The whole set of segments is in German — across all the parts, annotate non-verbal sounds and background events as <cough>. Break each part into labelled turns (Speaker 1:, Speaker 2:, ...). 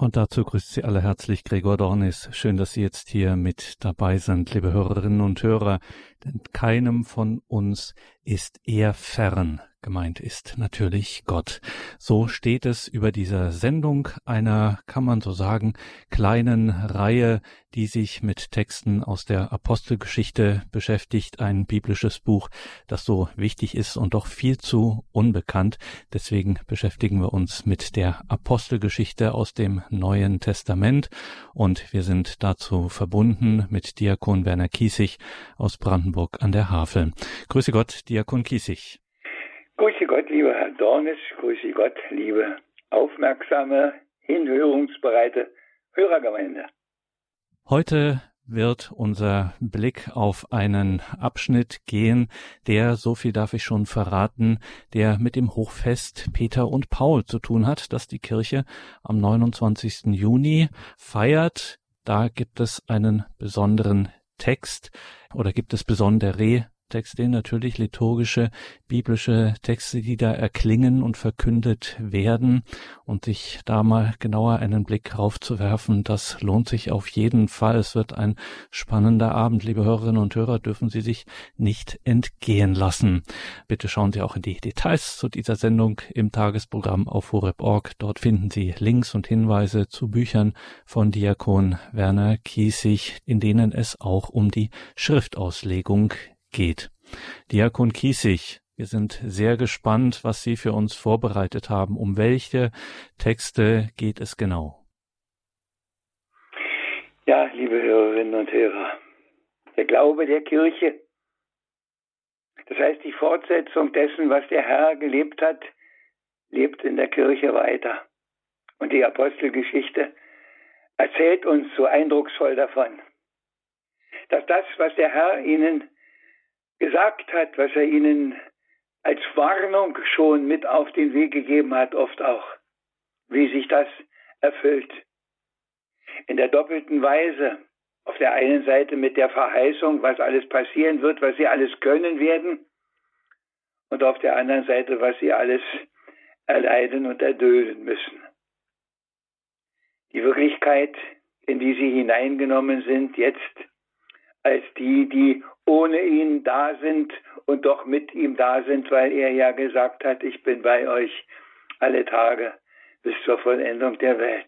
Speaker 1: Und dazu grüßt Sie alle herzlich Gregor Dornis. Schön, dass Sie jetzt hier mit dabei sind, liebe Hörerinnen und Hörer. Denn keinem von uns ist er fern. Gemeint ist natürlich Gott. So steht es über dieser Sendung einer, kann man so sagen, kleinen Reihe, die sich mit Texten aus der Apostelgeschichte beschäftigt. Ein biblisches Buch, das so wichtig ist und doch viel zu unbekannt. Deswegen beschäftigen wir uns mit der Apostelgeschichte aus dem Neuen Testament. Und wir sind dazu verbunden mit Diakon Werner Kiesig aus Brandenburg an der Havel. Grüße Gott, Diakon Kiesig.
Speaker 2: Grüße Gott, lieber Herr Dornes, grüße Gott, liebe aufmerksame, hinhörungsbereite Hörergemeinde.
Speaker 1: Heute wird unser Blick auf einen Abschnitt gehen, der, so viel darf ich schon verraten, der mit dem Hochfest Peter und Paul zu tun hat, das die Kirche am 29. Juni feiert. Da gibt es einen besonderen Text oder gibt es besondere Texte, natürlich liturgische, biblische Texte, die da erklingen und verkündet werden. Und sich da mal genauer einen Blick raufzuwerfen, das lohnt sich auf jeden Fall. Es wird ein spannender Abend. Liebe Hörerinnen und Hörer, dürfen Sie sich nicht entgehen lassen. Bitte schauen Sie auch in die Details zu dieser Sendung im Tagesprogramm auf horeb.org. Dort finden Sie Links und Hinweise zu Büchern von Diakon Werner Kiesig, in denen es auch um die Schriftauslegung geht. Diakon Kiesig, wir sind sehr gespannt, was Sie für uns vorbereitet haben. Um welche Texte geht es genau?
Speaker 2: Ja, liebe Hörerinnen und Hörer, der Glaube der Kirche, das heißt die Fortsetzung dessen, was der Herr gelebt hat, lebt in der Kirche weiter. Und die Apostelgeschichte erzählt uns so eindrucksvoll davon, dass das, was der Herr ihnen gesagt hat, was er ihnen als Warnung schon mit auf den Weg gegeben hat, oft auch, wie sich das erfüllt. In der doppelten Weise. Auf der einen Seite mit der Verheißung, was alles passieren wird, was sie alles können werden. Und auf der anderen Seite, was sie alles erleiden und erdulden müssen. Die Wirklichkeit, in die sie hineingenommen sind, jetzt als die, die ohne ihn da sind und doch mit ihm da sind, weil er ja gesagt hat, ich bin bei euch alle Tage bis zur Vollendung der Welt.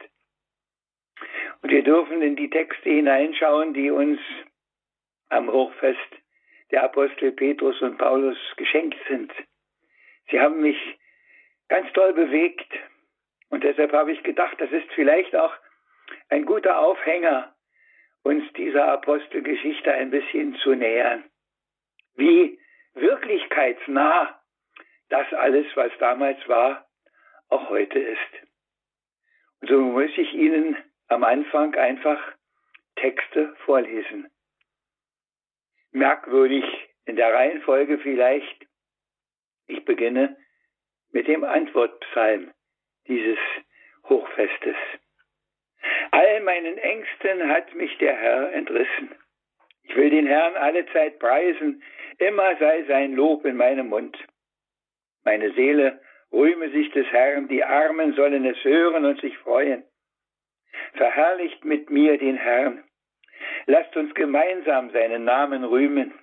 Speaker 2: Und wir dürfen in die Texte hineinschauen, die uns am Hochfest der Apostel Petrus und Paulus geschenkt sind. Sie haben mich ganz toll bewegt und deshalb habe ich gedacht, das ist vielleicht auch ein guter Aufhänger uns dieser Apostelgeschichte ein bisschen zu nähern. Wie wirklichkeitsnah das alles, was damals war, auch heute ist. Und so muss ich Ihnen am Anfang einfach Texte vorlesen. Merkwürdig in der Reihenfolge vielleicht. Ich beginne mit dem Antwortpsalm dieses Hochfestes. All meinen Ängsten hat mich der Herr entrissen. Ich will den Herrn alle Zeit preisen, immer sei sein Lob in meinem Mund. Meine Seele rühme sich des Herrn, die Armen sollen es hören und sich freuen. Verherrlicht mit mir den Herrn. Lasst uns gemeinsam seinen Namen rühmen.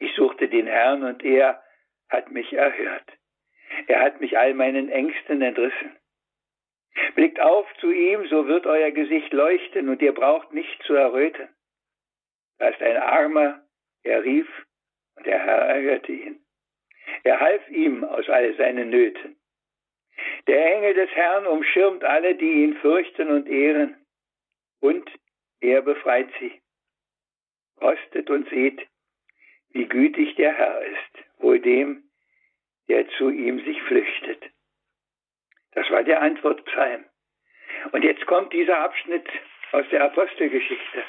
Speaker 2: Ich suchte den Herrn und er hat mich erhört. Er hat mich all meinen Ängsten entrissen. Blickt auf zu ihm, so wird euer Gesicht leuchten und ihr braucht nicht zu erröten. Da ist ein Armer, er rief und der Herr erhörte ihn. Er half ihm aus all seinen Nöten. Der Engel des Herrn umschirmt alle, die ihn fürchten und ehren, und er befreit sie. Kostet und seht, wie gütig der Herr ist, wohl dem, der zu ihm sich flüchtet. Das war der Antwortpsalm. Und jetzt kommt dieser Abschnitt aus der Apostelgeschichte.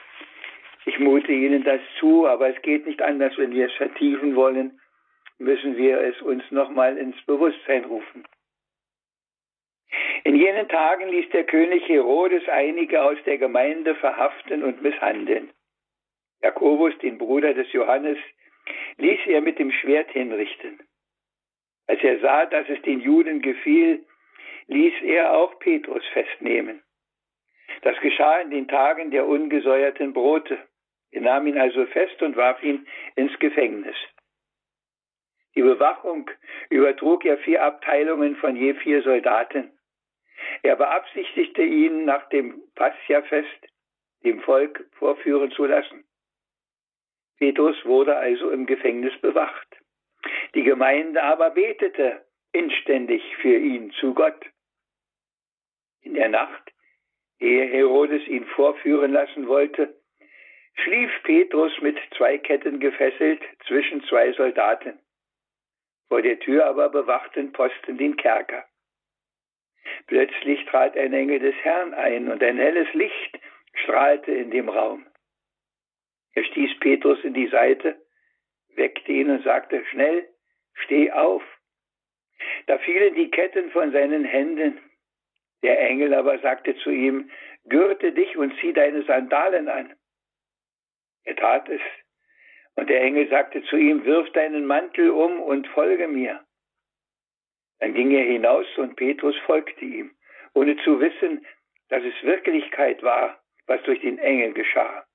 Speaker 2: Ich mute Ihnen das zu, aber es geht nicht anders, wenn wir es vertiefen wollen, müssen wir es uns nochmal ins Bewusstsein rufen. In jenen Tagen ließ der König Herodes einige aus der Gemeinde verhaften und misshandeln. Jakobus, den Bruder des Johannes, ließ er mit dem Schwert hinrichten. Als er sah, dass es den Juden gefiel, ließ er auch Petrus festnehmen. Das geschah in den Tagen der ungesäuerten Brote. Er nahm ihn also fest und warf ihn ins Gefängnis. Die Bewachung übertrug er vier Abteilungen von je vier Soldaten. Er beabsichtigte ihn nach dem Passia-Fest dem Volk vorführen zu lassen. Petrus wurde also im Gefängnis bewacht. Die Gemeinde aber betete inständig für ihn zu Gott. In der Nacht, ehe Herodes ihn vorführen lassen wollte, schlief Petrus mit zwei Ketten gefesselt zwischen zwei Soldaten. Vor der Tür aber bewachten Posten den Kerker. Plötzlich trat ein Engel des Herrn ein und ein helles Licht strahlte in dem Raum. Er stieß Petrus in die Seite, weckte ihn und sagte, schnell, steh auf. Da fielen die Ketten von seinen Händen. Der Engel aber sagte zu ihm, gürte dich und zieh deine Sandalen an. Er tat es. Und der Engel sagte zu ihm, wirf deinen Mantel um und folge mir. Dann ging er hinaus und Petrus folgte ihm, ohne zu wissen, dass es Wirklichkeit war, was durch den Engel geschah.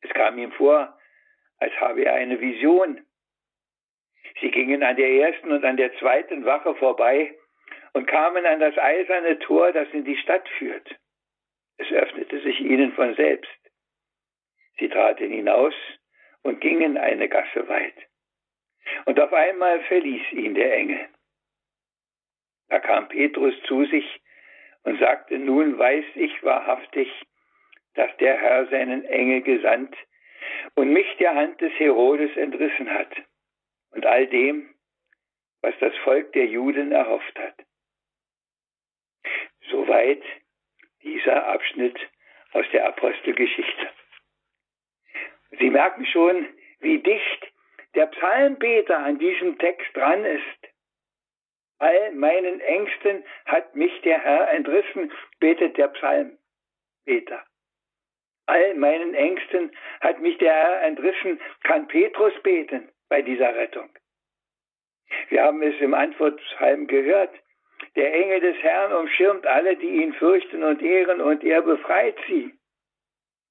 Speaker 2: Es kam ihm vor, als habe er eine Vision. Sie gingen an der ersten und an der zweiten Wache vorbei und kamen an das eiserne Tor, das in die Stadt führt. Es öffnete sich ihnen von selbst. Sie traten hinaus und gingen eine Gasse weit. Und auf einmal verließ ihn der Engel. Da kam Petrus zu sich und sagte, nun weiß ich wahrhaftig, dass der Herr seinen Engel gesandt und mich der Hand des Herodes entrissen hat und all dem, was das Volk der Juden erhofft hat. Soweit dieser Abschnitt aus der Apostelgeschichte. Sie merken schon, wie dicht der Psalmbeter an diesem Text dran ist. All meinen Ängsten hat mich der Herr entrissen, betet der Psalmbeter. All meinen Ängsten hat mich der Herr entrissen, kann Petrus beten bei dieser Rettung. Wir haben es im Antwortpsalm gehört. Der Engel des Herrn umschirmt alle, die ihn fürchten und ehren, und er befreit sie.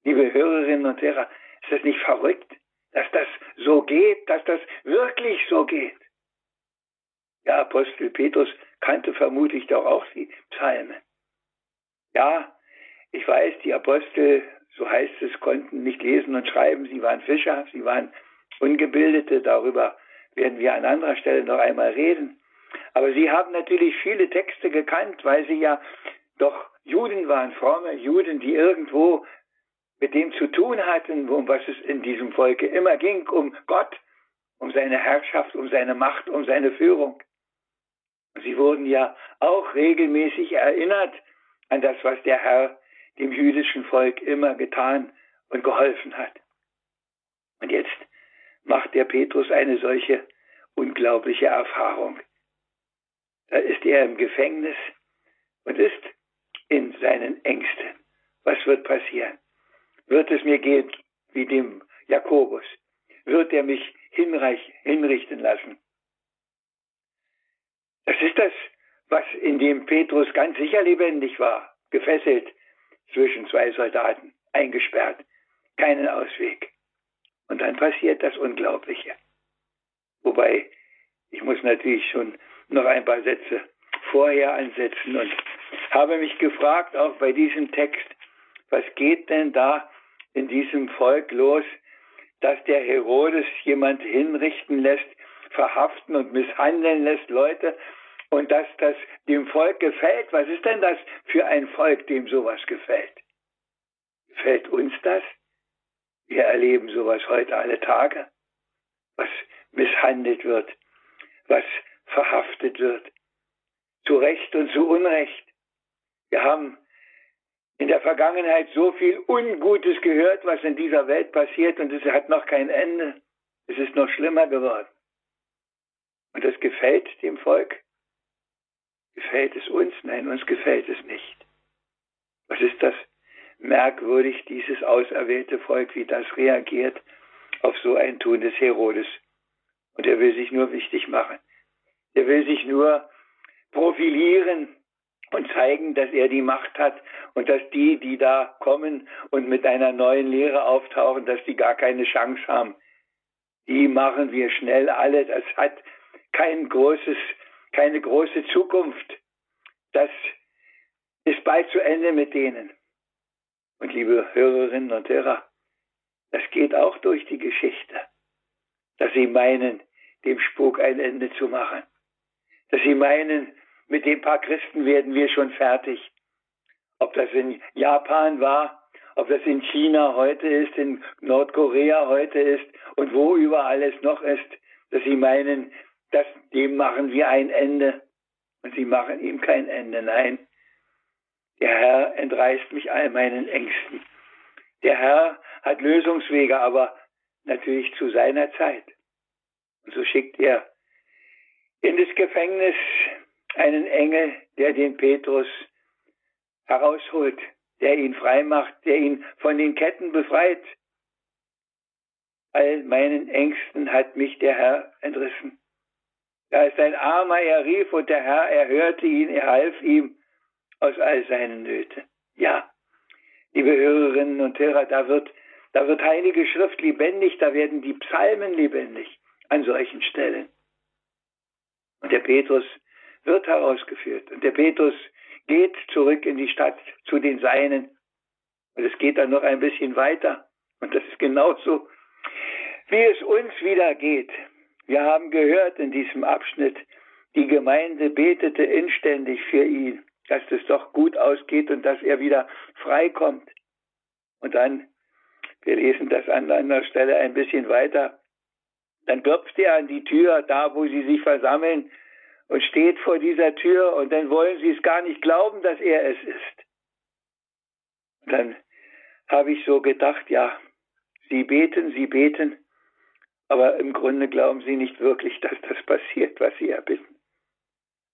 Speaker 2: Liebe Hörerinnen und Hörer, ist das nicht verrückt, dass das so geht, dass das wirklich so geht? Der Apostel Petrus kannte vermutlich doch auch die Psalmen. Ja, ich weiß, die Apostel, so heißt es, konnten nicht lesen und schreiben. Sie waren Fischer, sie waren Ungebildete. Darüber werden wir an anderer Stelle noch einmal reden. Aber sie haben natürlich viele Texte gekannt, weil sie ja doch Juden waren, fromme Juden, die irgendwo mit dem zu tun hatten, um was es in diesem Volke immer ging, um Gott, um seine Herrschaft, um seine Macht, um seine Führung. Sie wurden ja auch regelmäßig erinnert an das, was der Herr dem jüdischen Volk immer getan und geholfen hat. Und jetzt macht der Petrus eine solche unglaubliche Erfahrung. Da ist er im Gefängnis und ist in seinen Ängsten. Was wird passieren? Wird es mir gehen wie dem Jakobus? Wird er mich hinrichten lassen? Das ist das, was in dem Petrus ganz sicher lebendig war, gefesselt zwischen zwei Soldaten, eingesperrt, keinen Ausweg. Und dann passiert das Unglaubliche. Wobei, ich muss natürlich schon noch ein paar Sätze vorher ansetzen und habe mich gefragt, auch bei diesem Text, was geht denn da in diesem Volk los, dass der Herodes jemand hinrichten lässt, verhaften und misshandeln lässt, Leute, und dass das dem Volk gefällt. Was ist denn das für ein Volk, dem sowas gefällt? Gefällt uns das? Wir erleben sowas heute alle Tage, was misshandelt wird, was verhaftet wird, zu Recht und zu Unrecht. Wir haben in der Vergangenheit so viel Ungutes gehört, was in dieser Welt passiert, und es hat noch kein Ende. Es ist noch schlimmer geworden. Und das gefällt dem Volk. Gefällt es uns? Nein, uns gefällt es nicht. Was ist das merkwürdig, dieses auserwählte Volk, wie das reagiert auf so ein Tun des Herodes. Und er will sich nur wichtig machen. Will sich nur profilieren und zeigen, dass er die Macht hat und dass die, die da kommen und mit einer neuen Lehre auftauchen, dass die gar keine Chance haben. Die machen wir schnell alle. Das hat kein großes, keine große Zukunft. Das ist bald zu Ende mit denen. Und liebe Hörerinnen und Hörer, das geht auch durch die Geschichte, dass sie meinen, dem Spuk ein Ende zu machen. Dass sie meinen, mit den paar Christen werden wir schon fertig. Ob das in Japan war, ob das in China heute ist, in Nordkorea heute ist und wo überall es noch ist, dass sie meinen, dass dem machen wir ein Ende. Und sie machen ihm kein Ende. Nein, der Herr entreißt mich all meinen Ängsten. Der Herr hat Lösungswege, aber natürlich zu seiner Zeit. Und so schickt er in das Gefängnis einen Engel, der den Petrus herausholt, der ihn frei macht, der ihn von den Ketten befreit. All meinen Ängsten hat mich der Herr entrissen. Da ist ein Armer, er rief und der Herr erhörte ihn, er half ihm aus all seinen Nöten. Ja, liebe Hörerinnen und Hörer, da wird, da wird Heilige Schrift lebendig, da werden die Psalmen lebendig an solchen Stellen. Und der Petrus wird herausgeführt. Und der Petrus geht zurück in die Stadt zu den Seinen. Und es geht dann noch ein bisschen weiter. Und das ist genauso, wie es uns wieder geht. Wir haben gehört in diesem Abschnitt, die Gemeinde betete inständig für ihn, dass es doch gut ausgeht und dass er wieder freikommt. Und dann, wir lesen das an einer Stelle ein bisschen weiter, dann klopft er an die Tür, da wo sie sich versammeln, und steht vor dieser Tür und dann wollen sie es gar nicht glauben, dass er es ist. Und dann habe ich so gedacht, ja, sie beten, sie beten, aber im Grunde glauben sie nicht wirklich, dass das passiert, was sie erbitten.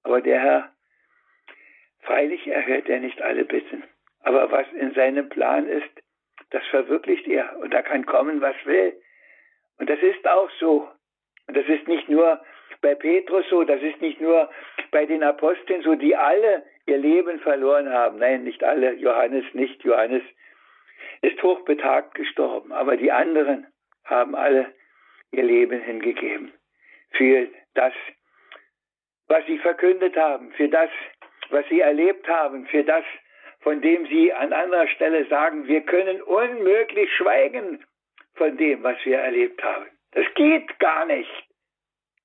Speaker 2: Aber der Herr, freilich erhört er nicht alle Bitten, aber was in seinem Plan ist, das verwirklicht er und da kann kommen, was will. Und das ist auch so. Und das ist nicht nur bei Petrus so, das ist nicht nur bei den Aposteln so, die alle ihr Leben verloren haben. Nein, nicht alle, Johannes nicht. Johannes ist hochbetagt gestorben, aber die anderen haben alle ihr Leben hingegeben für das, was sie verkündet haben, für das, was sie erlebt haben, für das, von dem sie an anderer Stelle sagen, wir können unmöglich schweigen von dem, was wir erlebt haben. Das geht gar nicht.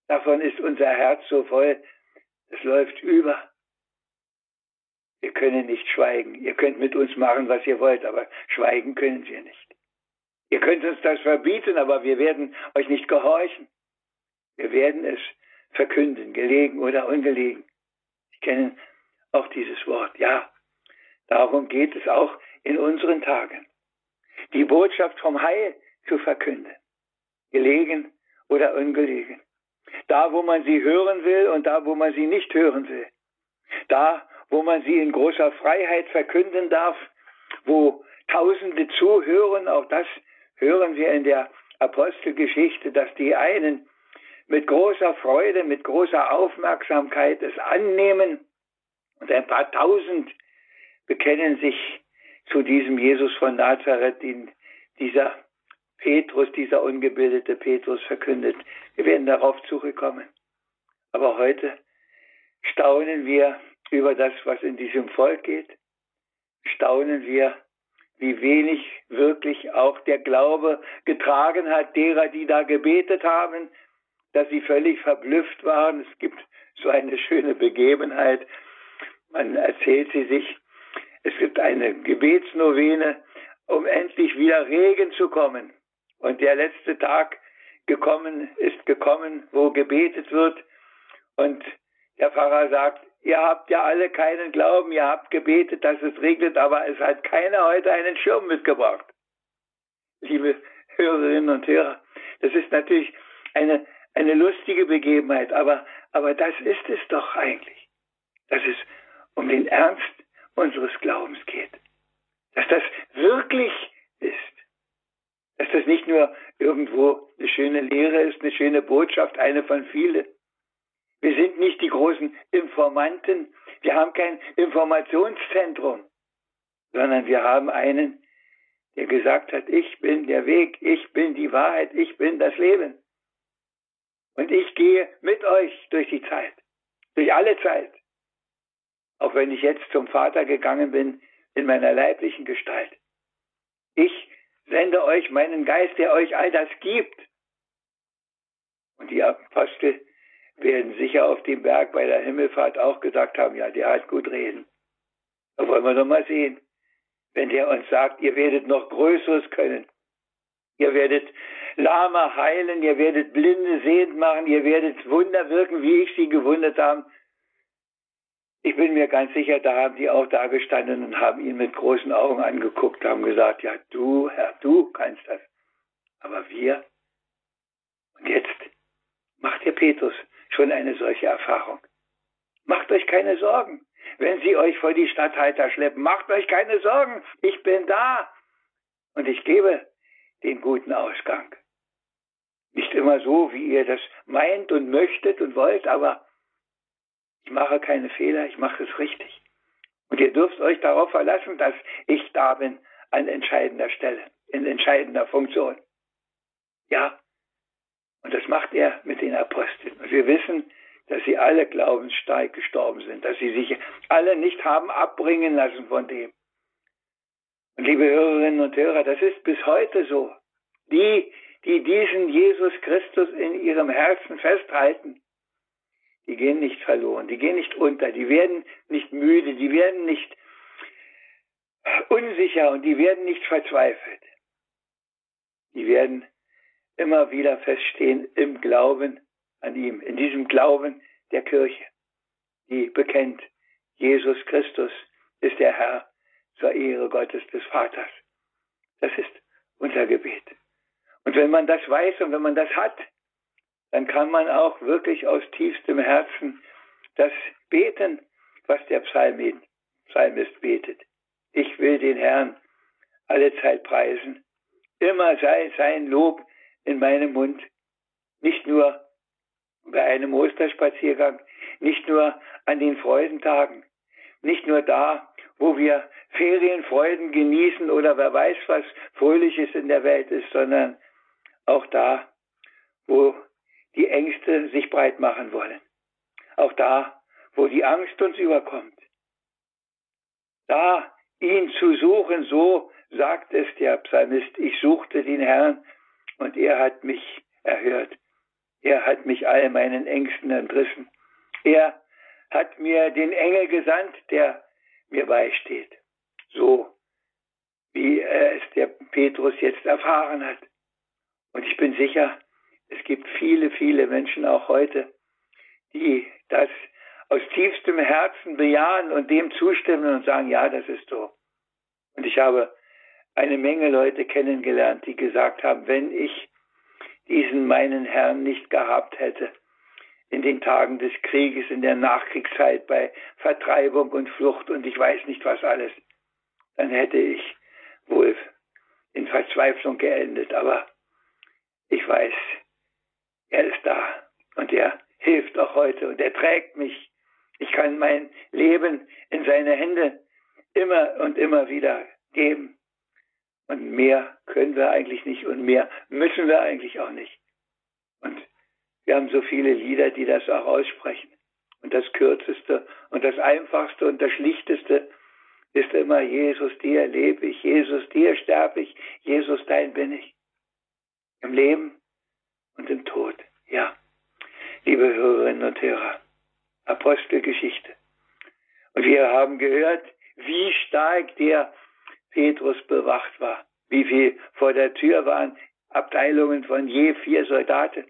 Speaker 2: Davon ist unser Herz so voll, es läuft über. Wir können nicht schweigen. Ihr könnt mit uns machen, was ihr wollt, aber schweigen können wir nicht. Ihr könnt uns das verbieten, aber wir werden euch nicht gehorchen. Wir werden es verkünden, gelegen oder ungelegen. Ich kenne auch dieses Wort. Ja, darum geht es auch in unseren Tagen. Die Botschaft vom Heil zu verkünden, gelegen oder ungelegen. Da, wo man sie hören will und da, wo man sie nicht hören will. Da, wo man sie in großer Freiheit verkünden darf, wo Tausende zuhören, auch das hören wir in der Apostelgeschichte, dass die einen mit großer Freude, mit großer Aufmerksamkeit es annehmen und ein paar Tausend bekennen sich zu diesem Jesus von Nazareth, den dieser Petrus, dieser ungebildete Petrus verkündet. Wir werden darauf zurückkommen. Aber heute staunen wir über das, was in diesem Volk geht. Staunen wir, wie wenig wirklich auch der Glaube getragen hat derer, die da gebetet haben, dass sie völlig verblüfft waren. Es gibt so eine schöne Begebenheit. Man erzählt sie sich. Es gibt eine Gebetsnovene, um endlich wieder Regen zu kommen. Und der letzte Tag gekommen ist gekommen, wo gebetet wird. Und der Pfarrer sagt, ihr habt ja alle keinen Glauben, ihr habt gebetet, dass es regnet, aber es hat keiner heute einen Schirm mitgebracht. Liebe Hörerinnen und Hörer, das ist natürlich eine, eine lustige Begebenheit, aber, aber das ist es doch eigentlich, dass es um den Ernst unseres Glaubens geht, dass das wirklich ist dass das nicht nur irgendwo eine schöne Lehre ist, eine schöne Botschaft, eine von vielen. Wir sind nicht die großen Informanten, Wir haben kein Informationszentrum, sondern wir haben einen, der gesagt hat, ich bin der Weg, ich bin die Wahrheit, ich bin das Leben. Und ich gehe mit euch durch die Zeit, durch alle Zeit. Auch wenn ich jetzt zum Vater gegangen bin in meiner leiblichen Gestalt. Ich sende euch meinen Geist, der euch all das gibt. Und die Apostel werden sicher auf dem Berg bei der Himmelfahrt auch gesagt haben, ja, der hat gut reden. Da wollen wir doch mal sehen, wenn der uns sagt, ihr werdet noch Größeres können. Ihr werdet Lama heilen, ihr werdet Blinde sehend machen, ihr werdet Wunder wirken, wie ich sie gewundert habe. Ich bin mir ganz sicher, da haben die auch da gestanden und haben ihn mit großen Augen angeguckt, haben gesagt, ja, du, Herr, du kannst das. Aber wir? Und jetzt macht der Petrus schon eine solche Erfahrung. Macht euch keine Sorgen, wenn sie euch vor die Stadthalter schleppen. Macht euch keine Sorgen, ich bin da und ich gebe den guten Ausgang. Nicht immer so, wie ihr das meint und möchtet und wollt, aber ich mache keine Fehler, ich mache es richtig. Und ihr dürft euch darauf verlassen, dass ich da bin an entscheidender Stelle, in entscheidender Funktion. Ja, und das macht er mit den Aposteln. Und wir wissen, dass sie alle glaubensstark gestorben sind, dass sie sich alle nicht haben abbringen lassen von dem. Und liebe Hörerinnen und Hörer, das ist bis heute so. Die, die diesen Jesus Christus in ihrem Herzen festhalten, die gehen nicht verloren, die gehen nicht unter, die werden nicht müde, die werden nicht unsicher und die werden nicht verzweifelt. Die werden immer wieder feststehen im Glauben an ihm, in diesem Glauben der Kirche, die bekennt, Jesus Christus ist der Herr zur Ehre Gottes des Vaters. Das ist unser Gebet. Und wenn man das weiß und wenn man das hat, dann kann man auch wirklich aus tiefstem Herzen das beten, was der Psalmist, betet. Ich will den Herrn alle Zeit preisen. Immer sei sein Lob in meinem Mund. Nicht nur bei einem Osterspaziergang, nicht nur an den Freudentagen, nicht nur da, wo wir Ferienfreuden genießen oder wer weiß, was Fröhliches in der Welt ist, sondern auch da, wo die Ängste sich breit machen wollen. Auch da, wo die Angst uns überkommt. Da ihn zu suchen, so sagt es der Psalmist, ich suchte den Herrn und er hat mich erhört. Er hat mich all meinen Ängsten entrissen. Er hat mir den Engel gesandt, der mir beisteht. So wie es der Petrus jetzt erfahren hat. Und ich bin sicher, es gibt viele, viele Menschen auch heute, die das aus tiefstem Herzen bejahen und dem zustimmen und sagen, ja, das ist so. Und ich habe eine Menge Leute kennengelernt, die gesagt haben, wenn ich diesen meinen Herrn nicht gehabt hätte, in den Tagen des Krieges, in der Nachkriegszeit, bei Vertreibung und Flucht und ich weiß nicht was alles, dann hätte ich wohl in Verzweiflung geendet. Aber ich weiß, er ist da und er hilft auch heute und er trägt mich. Ich kann mein Leben in seine Hände immer und immer wieder geben. Und mehr können wir eigentlich nicht und mehr müssen wir eigentlich auch nicht. Und wir haben so viele Lieder, die das auch aussprechen. Und das Kürzeste und das Einfachste und das Schlichteste ist immer Jesus, dir lebe ich, Jesus, dir sterbe ich, Jesus, dein bin ich. Im Leben und im Tod. Ja, liebe Hörerinnen und Hörer, Apostelgeschichte. Und wir haben gehört, wie stark der Petrus bewacht war, wie viel vor der Tür waren Abteilungen von je vier Soldaten,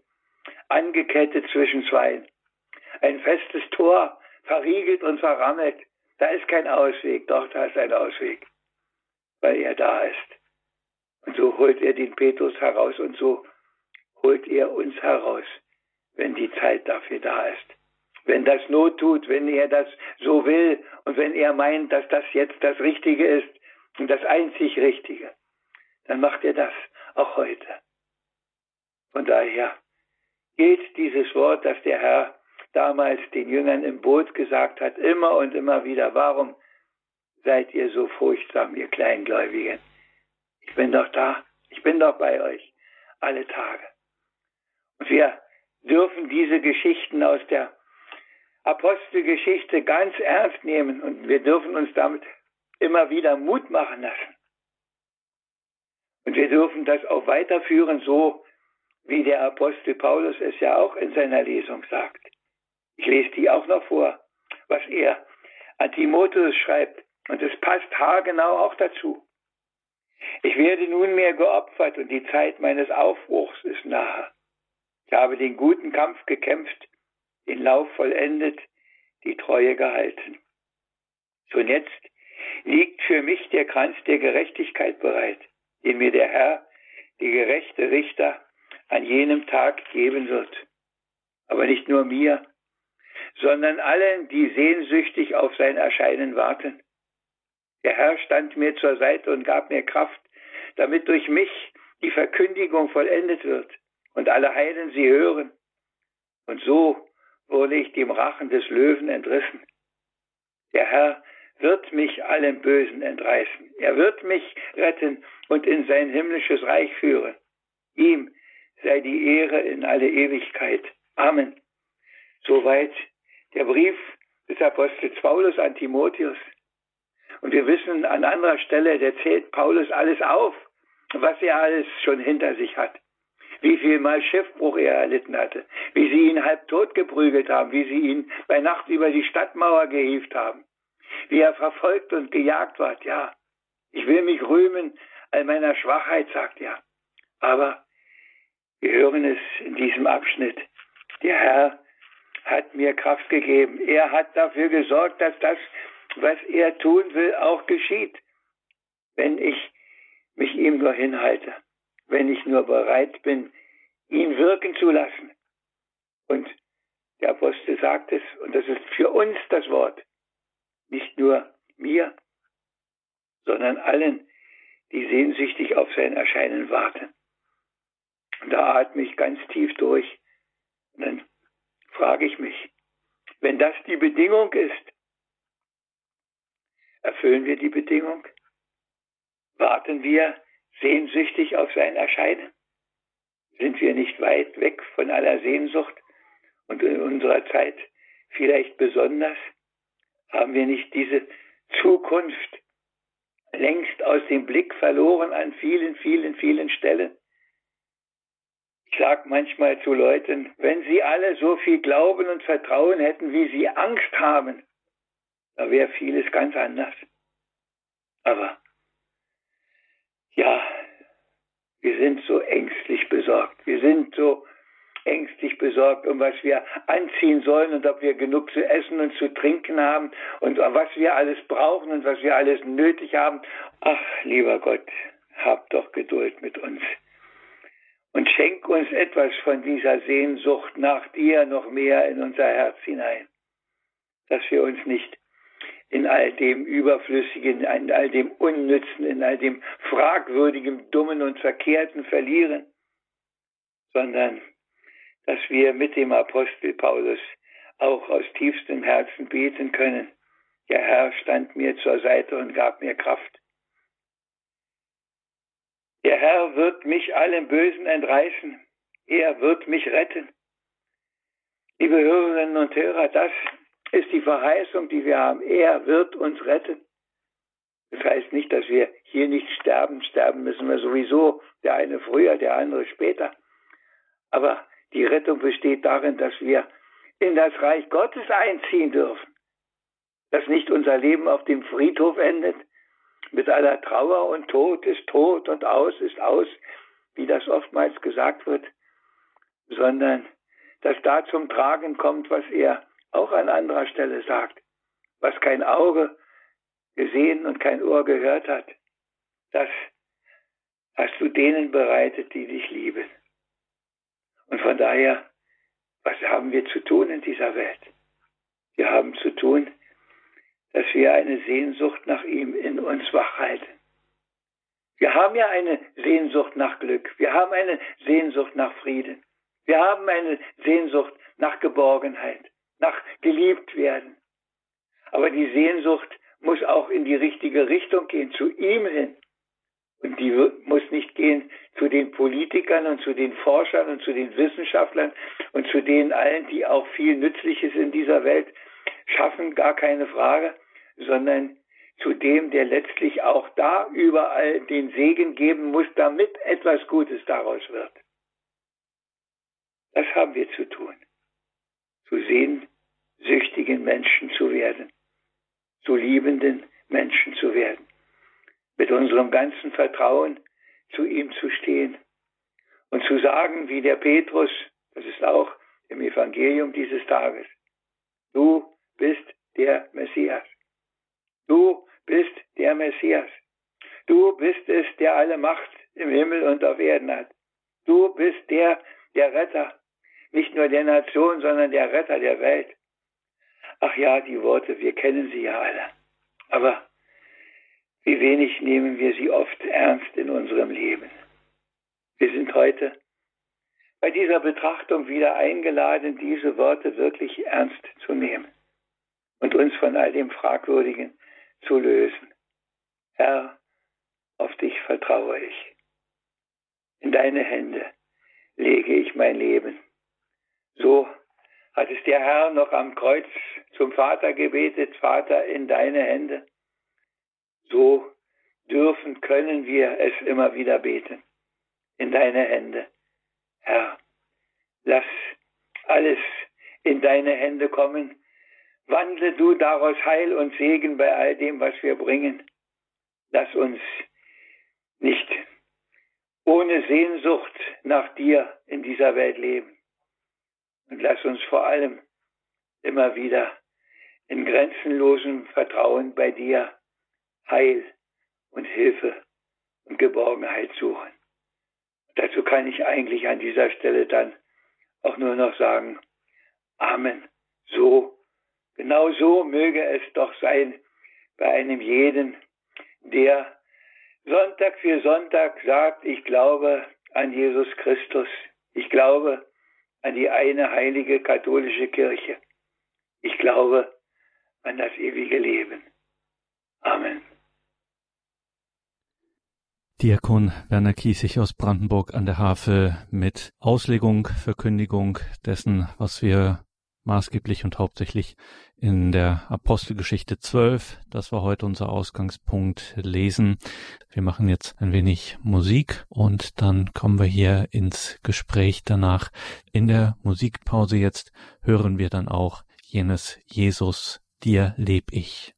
Speaker 2: angekettet zwischen zwei. Ein festes Tor, verriegelt und verrammelt. Da ist kein Ausweg, doch da ist ein Ausweg, weil er da ist. Und so holt er den Petrus heraus und so holt er uns heraus, wenn die Zeit dafür da ist. Wenn das Not tut, wenn er das so will und wenn er meint, dass das jetzt das Richtige ist und das einzig Richtige, dann macht er das auch heute. Von daher gilt dieses Wort, das der Herr damals den Jüngern im Boot gesagt hat, immer und immer wieder, warum seid ihr so furchtsam, ihr Kleingläubigen? Ich bin doch da, ich bin doch bei euch alle Tage. Wir dürfen diese Geschichten aus der Apostelgeschichte ganz ernst nehmen und wir dürfen uns damit immer wieder Mut machen lassen. Und wir dürfen das auch weiterführen, so wie der Apostel Paulus es ja auch in seiner Lesung sagt. Ich lese die auch noch vor, was er an Timotheus schreibt. Und es passt haargenau auch dazu. Ich werde nunmehr geopfert und die Zeit meines Aufbruchs ist nahe. Ich habe den guten Kampf gekämpft, den Lauf vollendet, die Treue gehalten. So jetzt liegt für mich der Kranz der Gerechtigkeit bereit, den mir der Herr, der gerechte Richter, an jenem Tag geben wird. Aber nicht nur mir, sondern allen, die sehnsüchtig auf sein Erscheinen warten. Der Herr stand mir zur Seite und gab mir Kraft, damit durch mich die Verkündigung vollendet wird und alle Heiden sie hören. Und so wurde ich dem Rachen des Löwen entrissen. Der Herr wird mich allem Bösen entreißen. Er wird mich retten und in sein himmlisches Reich führen. Ihm sei die Ehre in alle Ewigkeit. Amen. Soweit der Brief des Apostels Paulus an Timotheus. Und wir wissen an anderer Stelle, der zählt Paulus alles auf, was er alles schon hinter sich hat. Wie viel Mal Schiffbruch er erlitten hatte, wie sie ihn halb tot geprügelt haben, wie sie ihn bei Nacht über die Stadtmauer gehievt haben, wie er verfolgt und gejagt ward, ja. Ich will mich rühmen all meiner Schwachheit, sagt er. Aber wir hören es in diesem Abschnitt. Der Herr hat mir Kraft gegeben. Er hat dafür gesorgt, dass das, was er tun will, auch geschieht. Wenn ich mich ihm nur hinhalte, wenn ich nur bereit bin, ihn wirken zu lassen. Und der Apostel sagt es, und das ist für uns das Wort, nicht nur mir, sondern allen, die sehnsüchtig auf sein Erscheinen warten. Und da atme ich ganz tief durch. Und dann frage ich mich, wenn das die Bedingung ist, erfüllen wir die Bedingung? Warten wir sehnsüchtig auf sein Erscheinen? Sind wir nicht weit weg von aller Sehnsucht und in unserer Zeit vielleicht besonders? Haben wir nicht diese Zukunft längst aus dem Blick verloren an vielen, vielen, vielen Stellen? Ich sage manchmal zu Leuten, wenn sie alle so viel Glauben und Vertrauen hätten, wie sie Angst haben, da wäre vieles ganz anders. Aber ja, wir sind so ängstlich besorgt. Wir sind so ängstlich besorgt, um was wir anziehen sollen und ob wir genug zu essen und zu trinken haben und was wir alles brauchen und was wir alles nötig haben. Ach, lieber Gott, hab doch Geduld mit uns und schenk uns etwas von dieser Sehnsucht nach dir noch mehr in unser Herz hinein, dass wir uns nicht in all dem Überflüssigen, in all dem Unnützen, in all dem Fragwürdigen, Dummen und Verkehrten verlieren, sondern dass wir mit dem Apostel Paulus auch aus tiefstem Herzen beten können. Der Herr stand mir zur Seite und gab mir Kraft. Der Herr wird mich allem Bösen entreißen. Er wird mich retten. Liebe Hörerinnen und Hörer, das ist die Verheißung, die wir haben. Er wird uns retten. Das heißt nicht, dass wir hier nicht sterben. Sterben müssen wir sowieso. Der eine früher, der andere später. Aber die Rettung besteht darin, dass wir in das Reich Gottes einziehen dürfen. Dass nicht unser Leben auf dem Friedhof endet, mit aller Trauer und Tod ist Tod und aus ist aus, wie das oftmals gesagt wird, sondern dass da zum Tragen kommt, was er auch an anderer Stelle sagt, was kein Auge gesehen und kein Ohr gehört hat, das hast du denen bereitet, die dich lieben. Und von daher, was haben wir zu tun in dieser Welt? Wir haben zu tun, dass wir eine Sehnsucht nach ihm in uns wachhalten. Wir haben ja eine Sehnsucht nach Glück. Wir haben eine Sehnsucht nach Frieden. Wir haben eine Sehnsucht nach Geborgenheit. Nach geliebt werden. Aber die Sehnsucht muss auch in die richtige Richtung gehen, zu ihm hin. Und die muss nicht gehen zu den Politikern und zu den Forschern und zu den Wissenschaftlern und zu denen allen, die auch viel Nützliches in dieser Welt schaffen, gar keine Frage, sondern zu dem, der letztlich auch da überall den Segen geben muss, damit etwas Gutes daraus wird. Das haben wir zu tun. Zu sehnsüchtigen Menschen zu werden, zu liebenden Menschen zu werden mit unserem ganzen Vertrauen zu ihm zu stehen und zu sagen, wie der Petrus, das ist auch im Evangelium dieses Tages, du bist der Messias. Du bist der Messias. Du bist es, der alle Macht im Himmel und auf Erden hat. Du bist der, der Retter, nicht nur der Nation, sondern der Retter der Welt. Ach ja, die Worte, wir kennen sie ja alle. Aber wie wenig nehmen wir sie oft ernst in unserem Leben. Wir sind heute bei dieser Betrachtung wieder eingeladen, diese Worte wirklich ernst zu nehmen und uns von all dem Fragwürdigen zu lösen. Herr, auf dich vertraue ich. In deine Hände lege ich mein Leben. So hat es der Herr noch am Kreuz zum Vater gebetet, Vater, in deine Hände so dürfen, können wir es immer wieder beten. In deine Hände, Herr. Lass alles in deine Hände kommen. Wandle du daraus Heil und Segen bei all dem, was wir bringen. Lass uns nicht ohne Sehnsucht nach dir in dieser Welt leben. Und lass uns vor allem immer wieder in grenzenlosem Vertrauen bei dir Heil und Hilfe und Geborgenheit suchen. dazu kann ich eigentlich an dieser Stelle dann auch nur noch sagen, Amen. So, genau so möge es doch sein bei einem jeden, der Sonntag für Sonntag sagt, ich glaube an Jesus Christus. Ich glaube an die eine heilige katholische Kirche. Ich glaube an das ewige Leben. Amen.
Speaker 1: Diakon Werner Kiesig aus Brandenburg an der Havel mit Auslegung, Verkündigung dessen, was wir maßgeblich und hauptsächlich in der Apostelgeschichte 12, das war heute unser Ausgangspunkt, lesen. Wir machen jetzt ein wenig Musik und dann kommen wir hier ins Gespräch danach. In der Musikpause jetzt hören wir dann auch jenes Jesus, dir leb ich.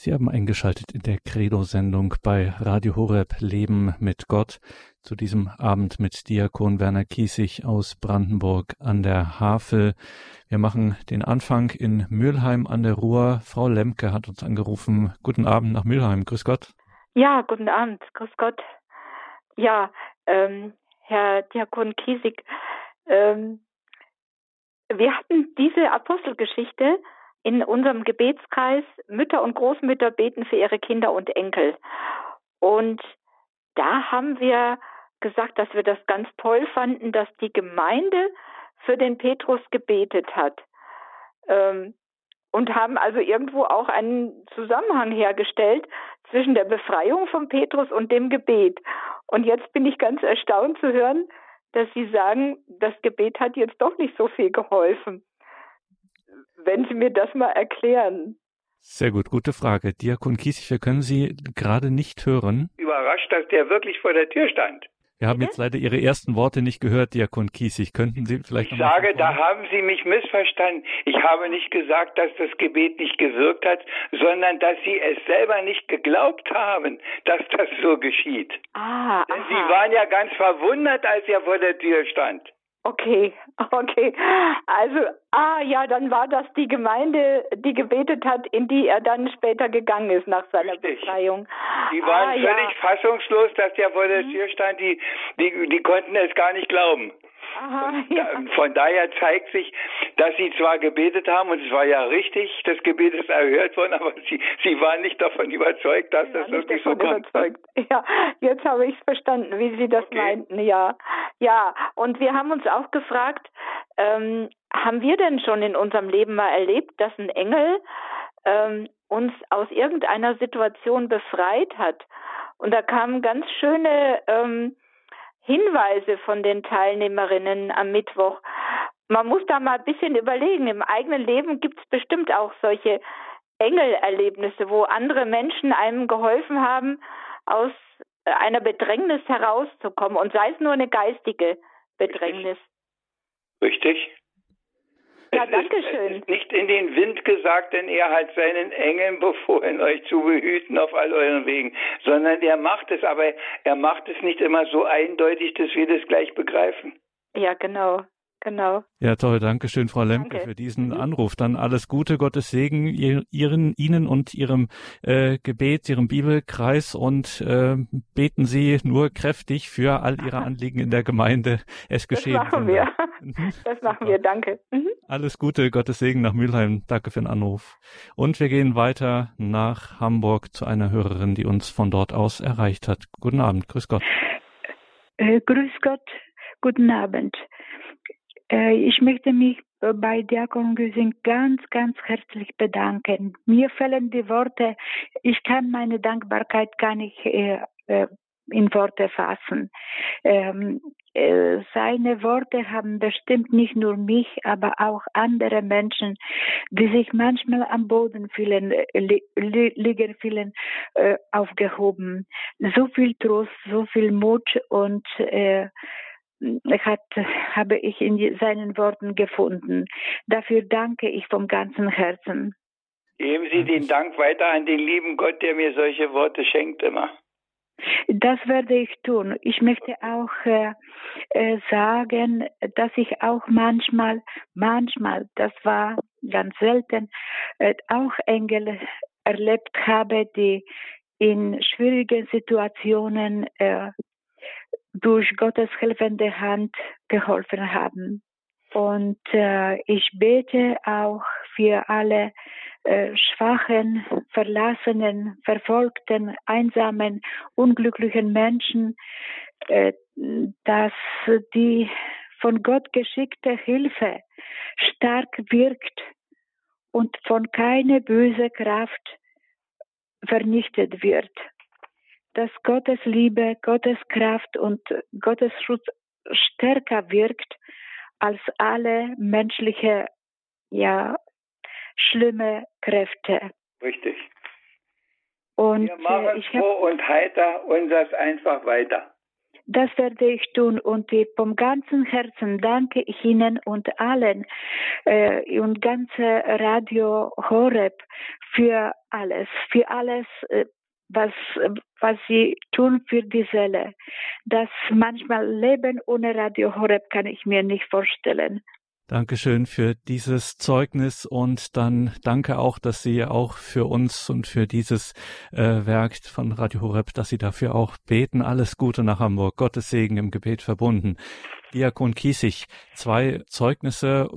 Speaker 1: Sie haben eingeschaltet in der Credo-Sendung bei Radio Horeb Leben mit Gott zu diesem Abend mit Diakon Werner Kiesig aus Brandenburg an der Havel. Wir machen den Anfang in Mülheim an der Ruhr. Frau Lemke hat uns angerufen. Guten Abend nach Mülheim. Grüß Gott.
Speaker 3: Ja, guten Abend. Grüß Gott. Ja, ähm, Herr Diakon Kiesig, ähm, wir hatten diese Apostelgeschichte in unserem Gebetskreis Mütter und Großmütter beten für ihre Kinder und Enkel. Und da haben wir gesagt, dass wir das ganz toll fanden, dass die Gemeinde für den Petrus gebetet hat. Ähm, und haben also irgendwo auch einen Zusammenhang hergestellt zwischen der Befreiung von Petrus und dem Gebet. Und jetzt bin ich ganz erstaunt zu hören, dass Sie sagen, das Gebet hat jetzt doch nicht so viel geholfen wenn Sie mir das mal erklären.
Speaker 1: Sehr gut, gute Frage. Diakon Kiesig, wir können Sie gerade nicht hören.
Speaker 2: Überrascht, dass der wirklich vor der Tür stand.
Speaker 1: Wir haben jetzt leider Ihre ersten Worte nicht gehört, Diakon Kiesig. Könnten Sie vielleicht
Speaker 2: Ich sage, da haben Sie mich missverstanden. Ich habe nicht gesagt, dass das Gebet nicht gewirkt hat, sondern dass Sie es selber nicht geglaubt haben, dass das so geschieht.
Speaker 3: Ah,
Speaker 2: Denn aha. Sie waren ja ganz verwundert, als er vor der Tür stand.
Speaker 3: Okay, <laughs> okay. Also, ah ja, dann war das die Gemeinde, die gebetet hat, in die er dann später gegangen ist nach seiner Richtig. Befreiung.
Speaker 2: Die waren ah, völlig ja. fassungslos, dass der vor der mhm. Tür stand. Die, die, die konnten es gar nicht glauben. Aha, ja. Von daher zeigt sich, dass sie zwar gebetet haben und es war ja richtig, das Gebet ist erhört worden, aber sie, sie waren nicht davon überzeugt, dass das wirklich so kommt. Überzeugt. <laughs>
Speaker 3: Ja, jetzt habe ich es verstanden, wie Sie das okay. meinten, ja. Ja, und wir haben uns auch gefragt, ähm, haben wir denn schon in unserem Leben mal erlebt, dass ein Engel ähm, uns aus irgendeiner Situation befreit hat? Und da kamen ganz schöne ähm, Hinweise von den Teilnehmerinnen am Mittwoch. Man muss da mal ein bisschen überlegen. Im eigenen Leben gibt es bestimmt auch solche Engelerlebnisse, wo andere Menschen einem geholfen haben, aus einer Bedrängnis herauszukommen. Und sei es nur eine geistige Bedrängnis.
Speaker 2: Richtig.
Speaker 3: Ja, danke schön.
Speaker 2: Nicht in den Wind gesagt, denn er hat seinen Engeln befohlen, euch zu behüten auf all euren Wegen, sondern er macht es, aber er macht es nicht immer so eindeutig, dass wir das gleich begreifen.
Speaker 3: Ja, genau. Genau.
Speaker 1: Ja, toll. Dankeschön, Frau Lemke, Danke. für diesen mhm. Anruf. Dann alles Gute, Gottes Segen Ihren, Ihnen und Ihrem äh, Gebet, Ihrem Bibelkreis und äh, beten Sie nur kräftig für all Ihre <laughs> Anliegen in der Gemeinde. Es geschehen. <laughs>
Speaker 3: Das machen wir. Mhm. Das machen wir. Danke. Mhm.
Speaker 1: Alles Gute, Gottes Segen nach Mülheim. Danke für den Anruf. Und wir gehen weiter nach Hamburg zu einer Hörerin, die uns von dort aus erreicht hat. Guten Abend. Grüß Gott.
Speaker 4: Äh, grüß Gott. Guten Abend. Äh, ich möchte mich äh, bei Diakon Güsing ganz, ganz herzlich bedanken. Mir fehlen die Worte. Ich kann meine Dankbarkeit gar nicht äh, in Worte fassen. Ähm, seine Worte haben bestimmt nicht nur mich, aber auch andere Menschen, die sich manchmal am Boden fühlen, li liegen fühlen, äh, aufgehoben. So viel Trost, so viel Mut und äh, hat, habe ich in seinen Worten gefunden. Dafür danke ich vom ganzen Herzen.
Speaker 2: Geben Sie den Dank weiter an den lieben Gott, der mir solche Worte schenkt immer.
Speaker 4: Das werde ich tun. Ich möchte auch äh, äh, sagen, dass ich auch manchmal, manchmal, das war ganz selten, äh, auch Engel erlebt habe, die in schwierigen Situationen äh, durch Gottes helfende Hand geholfen haben. Und äh, ich bete auch für alle äh, schwachen, verlassenen, verfolgten, einsamen, unglücklichen Menschen, äh, dass die von Gott geschickte Hilfe stark wirkt und von keine böse Kraft vernichtet wird dass Gottes Liebe, Gottes Kraft und Gottes Schutz stärker wirkt als alle menschliche, ja, schlimme Kräfte.
Speaker 2: Richtig.
Speaker 4: Und
Speaker 2: Wir machen äh, ich froh und heiter unseres einfach weiter.
Speaker 4: Das werde ich tun und vom ganzen Herzen danke ich Ihnen und allen äh, und ganze Radio Horeb für alles, für alles, äh, was, was sie tun für die Seele. Das manchmal Leben ohne Radio Horeb kann ich mir nicht vorstellen.
Speaker 1: Dankeschön für dieses Zeugnis und dann danke auch, dass Sie auch für uns und für dieses äh, Werk von Radio Horeb, dass Sie dafür auch beten. Alles Gute nach Hamburg. Gottes Segen im Gebet verbunden. Diakon Kiesig, zwei Zeugnisse,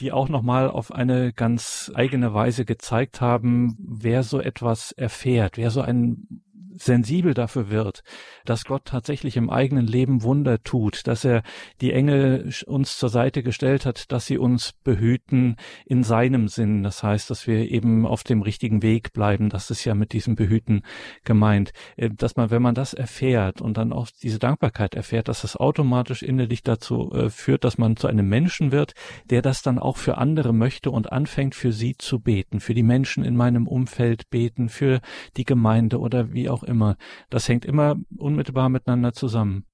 Speaker 1: die auch nochmal auf eine ganz eigene Weise gezeigt haben, wer so etwas erfährt, wer so ein sensibel dafür wird, dass Gott tatsächlich im eigenen Leben Wunder tut, dass er die Engel uns zur Seite gestellt hat, dass sie uns behüten in seinem Sinn. Das heißt, dass wir eben auf dem richtigen Weg bleiben. Das ist ja mit diesem Behüten gemeint. Äh, dass man, wenn man das erfährt und dann auch diese Dankbarkeit erfährt, dass das automatisch innerlich dazu äh, führt, dass man zu einem Menschen wird, der das dann auch für andere möchte und anfängt, für sie zu beten, für die Menschen in meinem Umfeld beten, für die Gemeinde oder wie auch immer. Das hängt immer unmittelbar miteinander zusammen.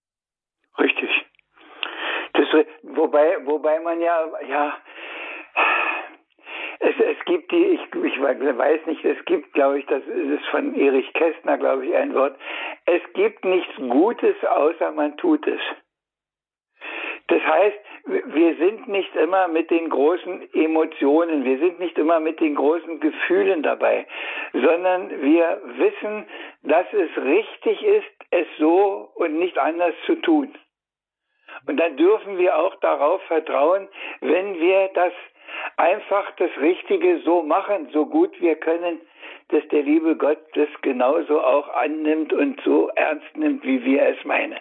Speaker 2: Richtig. Das, wobei, wobei man ja, ja, es, es gibt die, ich, ich weiß nicht, es gibt, glaube ich, das ist von Erich Kästner, glaube ich, ein Wort. Es gibt nichts Gutes, außer man tut es. Das heißt, wir sind nicht immer mit den großen Emotionen, wir sind nicht immer mit den großen Gefühlen dabei, sondern wir wissen, dass es richtig ist, es so und nicht anders zu tun. Und dann dürfen wir auch darauf vertrauen, wenn wir das einfach das Richtige so machen, so gut wir können, dass der liebe Gott das genauso auch annimmt und so ernst nimmt, wie wir es meinen.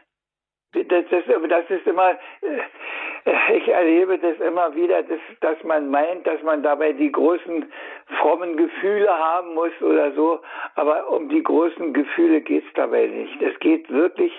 Speaker 2: Das, das, das ist immer, äh, ich erlebe das immer wieder, dass, dass man meint, dass man dabei die großen frommen Gefühle haben muss oder so, aber um die großen Gefühle geht es dabei nicht. Es geht wirklich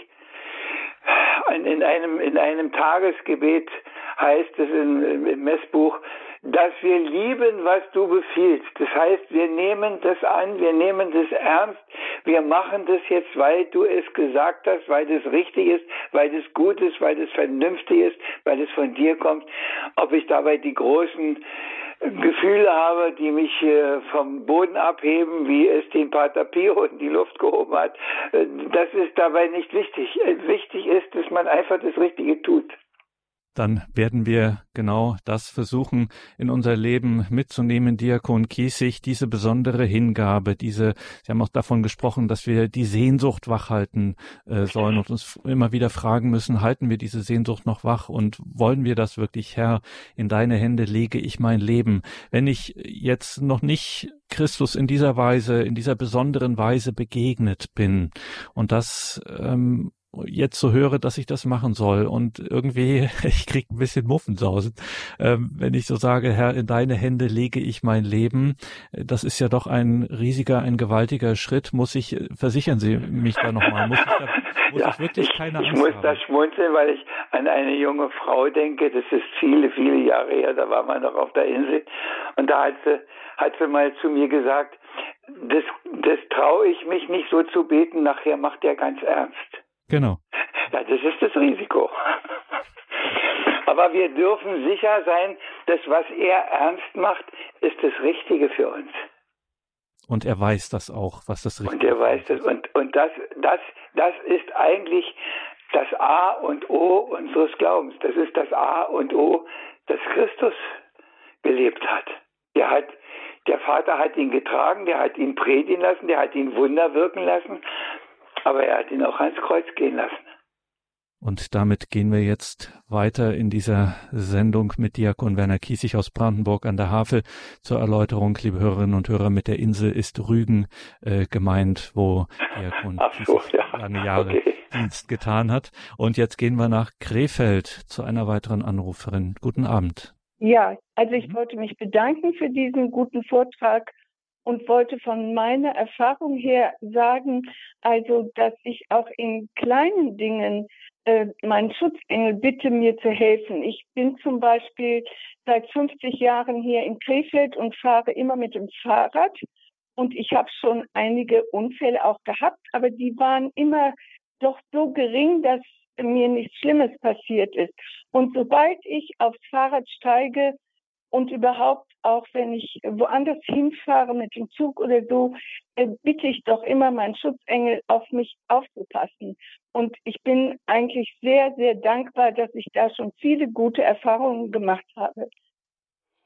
Speaker 2: in einem, in einem Tagesgebet heißt es im Messbuch, dass wir lieben, was du befiehlst. Das heißt, wir nehmen das an, wir nehmen das ernst, wir machen das jetzt, weil du es gesagt hast, weil das richtig ist, weil das gut ist, weil das vernünftig ist, weil es von dir kommt. Ob ich dabei die großen Gefühle habe, die mich äh, vom Boden abheben, wie es den Pater Pio in die Luft gehoben hat, äh, das ist dabei nicht wichtig. Wichtig ist, dass man einfach das Richtige tut
Speaker 1: dann werden wir genau das versuchen, in unser Leben mitzunehmen, Diakon Kiesig, diese besondere Hingabe, diese, Sie haben auch davon gesprochen, dass wir die Sehnsucht wachhalten äh, sollen und uns immer wieder fragen müssen, halten wir diese Sehnsucht noch wach und wollen wir das wirklich, Herr, in deine Hände lege ich mein Leben. Wenn ich jetzt noch nicht Christus in dieser Weise, in dieser besonderen Weise begegnet bin und das ähm, jetzt so höre, dass ich das machen soll. Und irgendwie, <laughs> ich krieg ein bisschen Muffensausen, ähm, wenn ich so sage, Herr, in deine Hände lege ich mein Leben. Das ist ja doch ein riesiger, ein gewaltiger Schritt. Muss ich, versichern Sie mich da nochmal, muss ich da, muss ja, ich wirklich keine
Speaker 2: ich, ich muss haben? da schmunzeln, weil ich an eine junge Frau denke, das ist viele, viele Jahre her, da war man noch auf der Insel. Und da hat sie, hat sie mal zu mir gesagt, das, das traue ich mich nicht so zu beten, nachher macht er ganz ernst.
Speaker 1: Genau.
Speaker 2: Ja, das ist das Risiko. <laughs> Aber wir dürfen sicher sein, dass was er ernst macht, ist das Richtige für uns.
Speaker 1: Und er weiß das auch, was das Richtige ist.
Speaker 2: Und er weiß das. Und, und das, das, das ist eigentlich das A und O unseres Glaubens. Das ist das A und O, das Christus gelebt hat. Der hat, der Vater hat ihn getragen, der hat ihn predigen lassen, der hat ihn Wunder wirken lassen. Aber er hat ihn auch ans Kreuz gehen lassen.
Speaker 1: Und damit gehen wir jetzt weiter in dieser Sendung mit Diakon Werner Kiesig aus Brandenburg an der Havel zur Erläuterung, liebe Hörerinnen und Hörer, mit der Insel ist Rügen äh, gemeint, wo Diakon <laughs> so, Kiesig ja. lange Jahre okay. Dienst getan hat. Und jetzt gehen wir nach Krefeld zu einer weiteren Anruferin. Guten Abend.
Speaker 5: Ja, also ich mhm. wollte mich bedanken für diesen guten Vortrag und wollte von meiner Erfahrung her sagen, also, dass ich auch in kleinen Dingen äh, meinen Schutzengel bitte, mir zu helfen. Ich bin zum Beispiel seit 50 Jahren hier in Krefeld und fahre immer mit dem Fahrrad. Und ich habe schon einige Unfälle auch gehabt, aber die waren immer doch so gering, dass mir nichts Schlimmes passiert ist. Und sobald ich aufs Fahrrad steige, und überhaupt auch, wenn ich woanders hinfahre mit dem Zug oder so, äh, bitte ich doch immer meinen Schutzengel auf mich aufzupassen. Und ich bin eigentlich sehr, sehr dankbar, dass ich da schon viele gute Erfahrungen gemacht habe.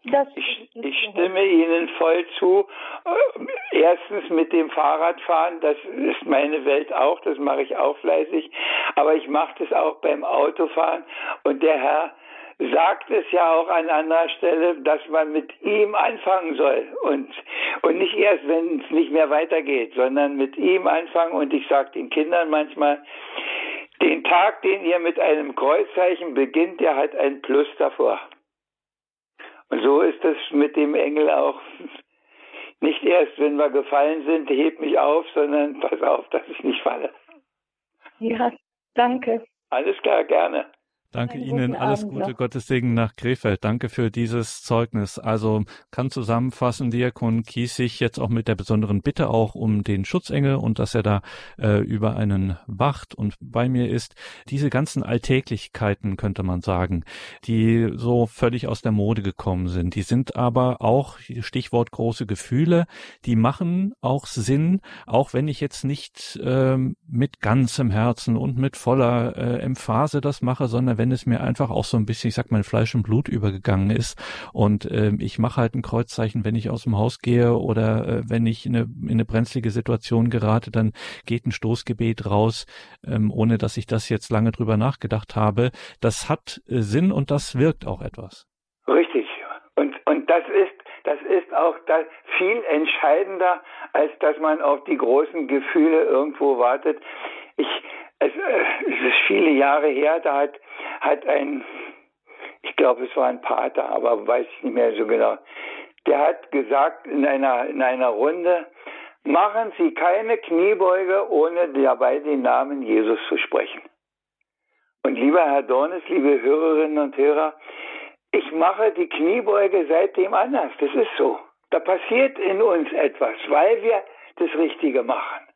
Speaker 2: Das ich, ich stimme Ihnen voll zu. Äh, erstens mit dem Fahrradfahren, das ist meine Welt auch, das mache ich auch fleißig. Aber ich mache das auch beim Autofahren. Und der Herr sagt es ja auch an anderer Stelle, dass man mit ihm anfangen soll und, und nicht erst, wenn es nicht mehr weitergeht, sondern mit ihm anfangen. Und ich sage den Kindern manchmal, den Tag, den ihr mit einem Kreuzzeichen beginnt, der hat ein Plus davor. Und so ist es mit dem Engel auch. <laughs> Nicht erst, wenn wir gefallen sind, heb mich auf, sondern pass auf, dass ich nicht falle.
Speaker 5: Ja, danke.
Speaker 2: Alles klar, gerne.
Speaker 1: Danke Ihnen, alles Abend Gute, noch. Gottes Segen nach Krefeld. Danke für dieses Zeugnis. Also kann zusammenfassen, Diakon Kiesig jetzt auch mit der besonderen Bitte auch um den Schutzengel und dass er da äh, über einen wacht und bei mir ist. Diese ganzen Alltäglichkeiten, könnte man sagen, die so völlig aus der Mode gekommen sind, die sind aber auch, Stichwort große Gefühle, die machen auch Sinn, auch wenn ich jetzt nicht äh, mit ganzem Herzen und mit voller äh, Emphase das mache, sondern wenn es mir einfach auch so ein bisschen, ich sag mal, Fleisch und Blut übergegangen ist und äh, ich mache halt ein Kreuzzeichen, wenn ich aus dem Haus gehe oder äh, wenn ich in eine, in eine brenzlige Situation gerate, dann geht ein Stoßgebet raus, ähm, ohne dass ich das jetzt lange drüber nachgedacht habe. Das hat äh, Sinn und das wirkt auch etwas.
Speaker 2: Richtig. Und, und das ist das ist auch das viel entscheidender, als dass man auf die großen Gefühle irgendwo wartet. Ich, es, äh, es ist viele Jahre her, da hat, hat ein, ich glaube, es war ein Pater, aber weiß ich nicht mehr so genau, der hat gesagt in einer, in einer Runde, machen Sie keine Kniebeuge, ohne dabei den Namen Jesus zu sprechen. Und lieber Herr Dornes, liebe Hörerinnen und Hörer, ich mache die Kniebeuge seitdem anders. Das ist so. Da passiert in uns etwas, weil wir das Richtige machen.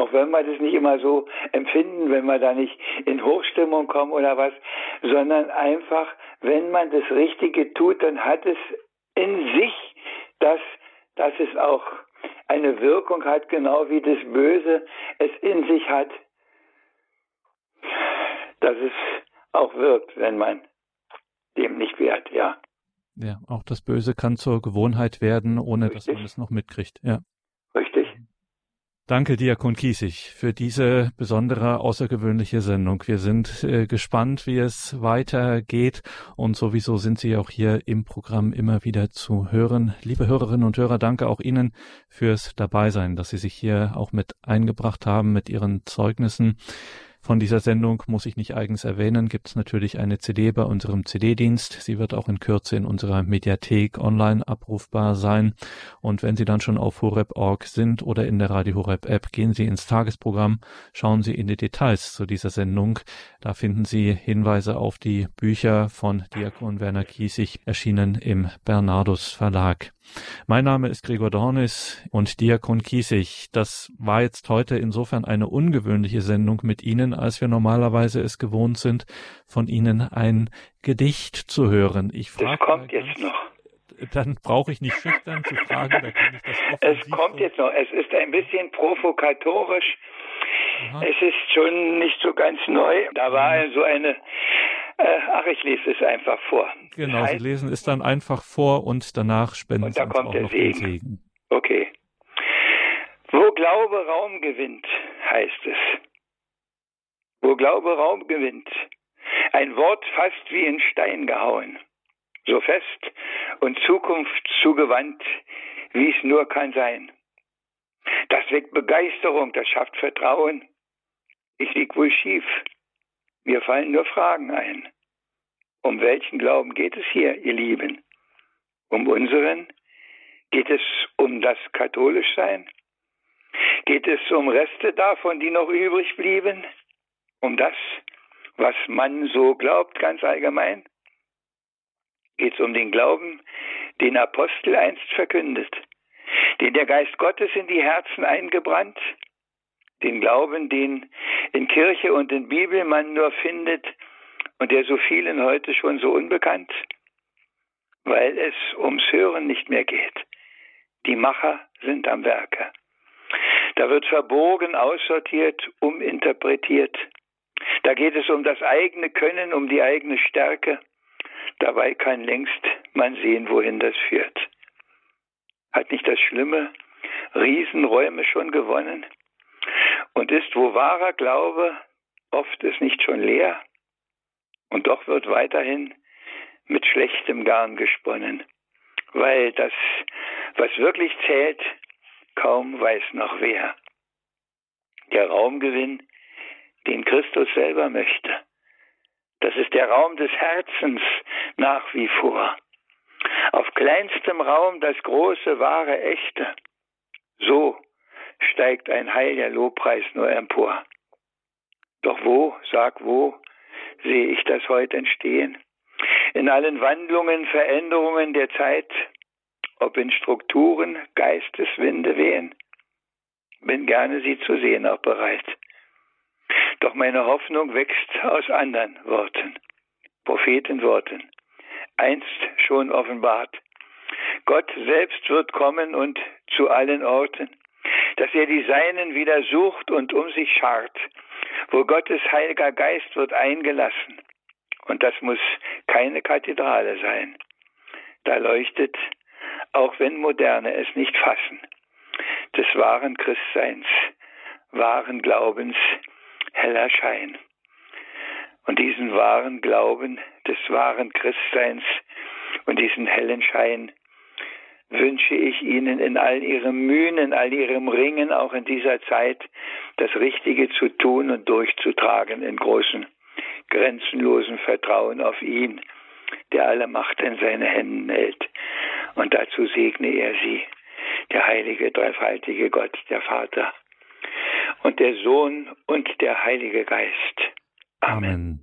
Speaker 2: Auch wenn wir das nicht immer so empfinden, wenn wir da nicht in Hochstimmung kommen oder was, sondern einfach, wenn man das Richtige tut, dann hat es in sich, dass, dass es auch eine Wirkung hat, genau wie das Böse es in sich hat, dass es auch wirkt, wenn man dem nicht wert, ja.
Speaker 1: Ja, auch das Böse kann zur Gewohnheit werden, ohne Richtig. dass man es noch mitkriegt, ja.
Speaker 2: Richtig.
Speaker 1: Danke, Diakon Kiesig, für diese besondere, außergewöhnliche Sendung. Wir sind äh, gespannt, wie es weitergeht und sowieso sind Sie auch hier im Programm immer wieder zu hören. Liebe Hörerinnen und Hörer, danke auch Ihnen fürs Dabeisein, dass Sie sich hier auch mit eingebracht haben mit Ihren Zeugnissen. Von dieser Sendung muss ich nicht eigens erwähnen, gibt es natürlich eine CD bei unserem CD-Dienst. Sie wird auch in Kürze in unserer Mediathek online abrufbar sein. Und wenn Sie dann schon auf horeb.org sind oder in der Radio Horeb App, gehen Sie ins Tagesprogramm, schauen Sie in die Details zu dieser Sendung. Da finden Sie Hinweise auf die Bücher von Diakon Werner Kiesig, erschienen im Bernardus Verlag. Mein Name ist Gregor Dornis und Diakon Kiesig. Das war jetzt heute insofern eine ungewöhnliche Sendung mit Ihnen, als wir normalerweise es gewohnt sind, von Ihnen ein Gedicht zu hören.
Speaker 2: Ich frage das kommt jetzt noch.
Speaker 1: Dann brauche ich nicht schüchtern zu fragen, da kann ich das
Speaker 2: Es kommt jetzt noch. Es ist ein bisschen provokatorisch. Aha. Es ist schon nicht so ganz neu. Da war mhm. so eine äh, <laughs> ach, ich lese es einfach vor.
Speaker 1: Genau, Sie lesen es dann einfach vor und danach spenden und
Speaker 2: Sie uns auch noch Segen. den Segen. Okay. Wo Glaube Raum gewinnt, heißt es. Wo Glaube Raum gewinnt, ein Wort fast wie in Stein gehauen, so fest und Zukunft zugewandt, wie es nur kann sein. Das weckt Begeisterung, das schafft Vertrauen. Ich lieg wohl schief, mir fallen nur Fragen ein. Um welchen Glauben geht es hier, ihr Lieben? Um unseren? Geht es um das Katholischsein? Geht es um Reste davon, die noch übrig blieben? Um das, was man so glaubt, ganz allgemein? Geht es um den Glauben, den Apostel einst verkündet, den der Geist Gottes in die Herzen eingebrannt, den Glauben, den in Kirche und in Bibel man nur findet und der so vielen heute schon so unbekannt, weil es ums Hören nicht mehr geht. Die Macher sind am Werke. Da wird verbogen, aussortiert, uminterpretiert. Da geht es um das eigene Können, um die eigene Stärke. Dabei kann längst man sehen, wohin das führt. Hat nicht das Schlimme Riesenräume schon gewonnen? Und ist, wo wahrer Glaube oft ist nicht schon leer, und doch wird weiterhin mit schlechtem Garn gesponnen, weil das, was wirklich zählt, kaum weiß noch wer. Der Raumgewinn, den Christus selber möchte, das ist der Raum des Herzens nach wie vor. Auf kleinstem Raum das große, wahre, echte. So steigt ein heiliger Lobpreis nur empor. Doch wo, sag wo, sehe ich das heute entstehen? In allen Wandlungen, Veränderungen der Zeit, ob in Strukturen, Geisteswinde wehen, bin gerne sie zu sehen auch bereit. Doch meine Hoffnung wächst aus anderen Worten, Prophetenworten, einst schon offenbart. Gott selbst wird kommen und zu allen Orten dass er die Seinen wieder sucht und um sich schart, wo Gottes heiliger Geist wird eingelassen. Und das muss keine Kathedrale sein. Da leuchtet, auch wenn Moderne es nicht fassen, des wahren Christseins, wahren Glaubens heller Schein. Und diesen wahren Glauben des wahren Christseins und diesen hellen Schein wünsche ich Ihnen in all Ihrem Mühen, in all Ihrem Ringen, auch in dieser Zeit, das Richtige zu tun und durchzutragen in großem, grenzenlosen Vertrauen auf ihn, der alle Macht in seine Händen hält. Und dazu segne er Sie, der heilige, dreifaltige Gott, der Vater und der Sohn und der Heilige Geist. Amen. Amen.